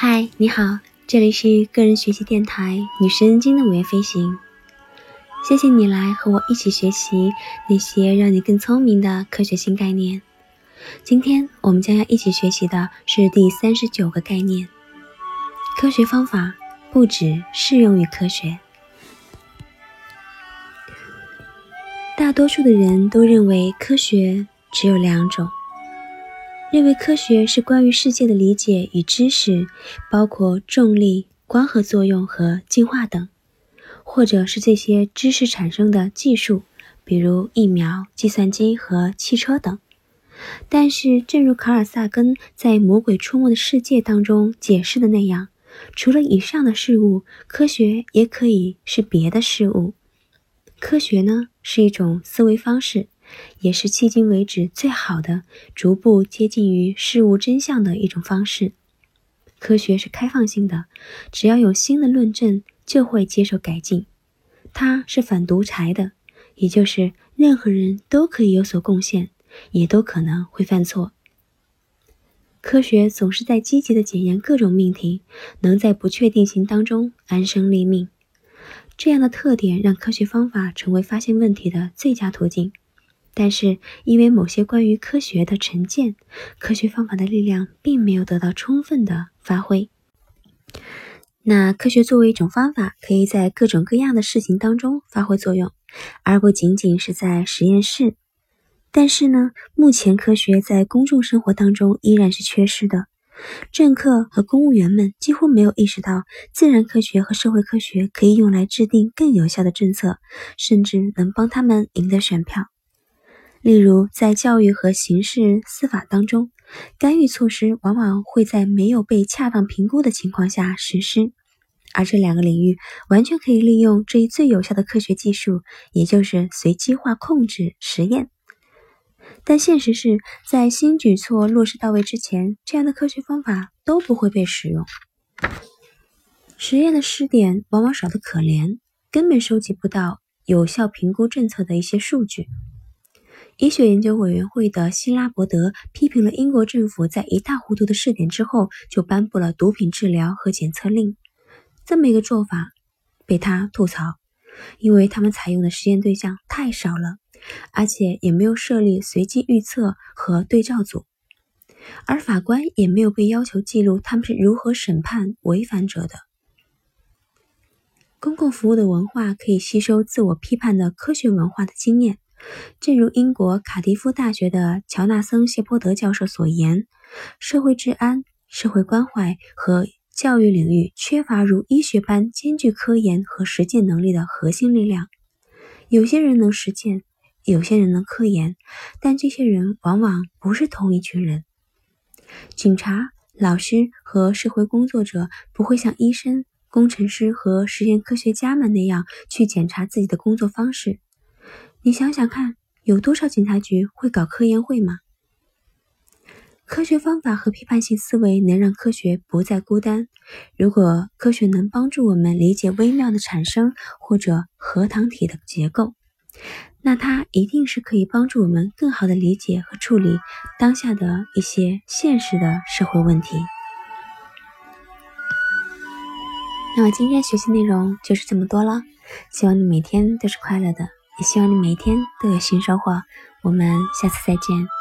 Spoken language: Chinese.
嗨，你好，这里是个人学习电台女神经的午夜飞行。谢谢你来和我一起学习那些让你更聪明的科学新概念。今天我们将要一起学习的是第三十九个概念：科学方法不只适用于科学。大多数的人都认为科学只有两种。认为科学是关于世界的理解与知识，包括重力、光合作用和进化等，或者是这些知识产生的技术，比如疫苗、计算机和汽车等。但是，正如卡尔萨根在《魔鬼出没的世界》当中解释的那样，除了以上的事物，科学也可以是别的事物。科学呢，是一种思维方式。也是迄今为止最好的逐步接近于事物真相的一种方式。科学是开放性的，只要有新的论证，就会接受改进。它是反独裁的，也就是任何人都可以有所贡献，也都可能会犯错。科学总是在积极的检验各种命题，能在不确定性当中安身立命。这样的特点让科学方法成为发现问题的最佳途径。但是，因为某些关于科学的成见，科学方法的力量并没有得到充分的发挥。那科学作为一种方法，可以在各种各样的事情当中发挥作用，而不仅仅是在实验室。但是呢，目前科学在公众生活当中依然是缺失的。政客和公务员们几乎没有意识到，自然科学和社会科学可以用来制定更有效的政策，甚至能帮他们赢得选票。例如，在教育和刑事司法当中，干预措施往往会在没有被恰当评估的情况下实施，而这两个领域完全可以利用这一最有效的科学技术，也就是随机化控制实验。但现实是在新举措落实到位之前，这样的科学方法都不会被使用。实验的试点往往少得可怜，根本收集不到有效评估政策的一些数据。医学研究委员会的希拉伯德批评了英国政府在一塌糊涂的试点之后就颁布了毒品治疗和检测令，这么一个做法被他吐槽，因为他们采用的实验对象太少了，而且也没有设立随机预测和对照组，而法官也没有被要求记录他们是如何审判违反者的。公共服务的文化可以吸收自我批判的科学文化的经验。正如英国卡迪夫大学的乔纳森·谢泼德教授所言，社会治安、社会关怀和教育领域缺乏如医学般兼具科研和实践能力的核心力量。有些人能实践，有些人能科研，但这些人往往不是同一群人。警察、老师和社会工作者不会像医生、工程师和实验科学家们那样去检查自己的工作方式。你想想看，有多少警察局会搞科研会吗？科学方法和批判性思维能让科学不再孤单。如果科学能帮助我们理解微妙的产生或者核糖体的结构，那它一定是可以帮助我们更好的理解和处理当下的一些现实的社会问题。那么今天学习内容就是这么多了，希望你每天都是快乐的。也希望你每天都有新收获。我们下次再见。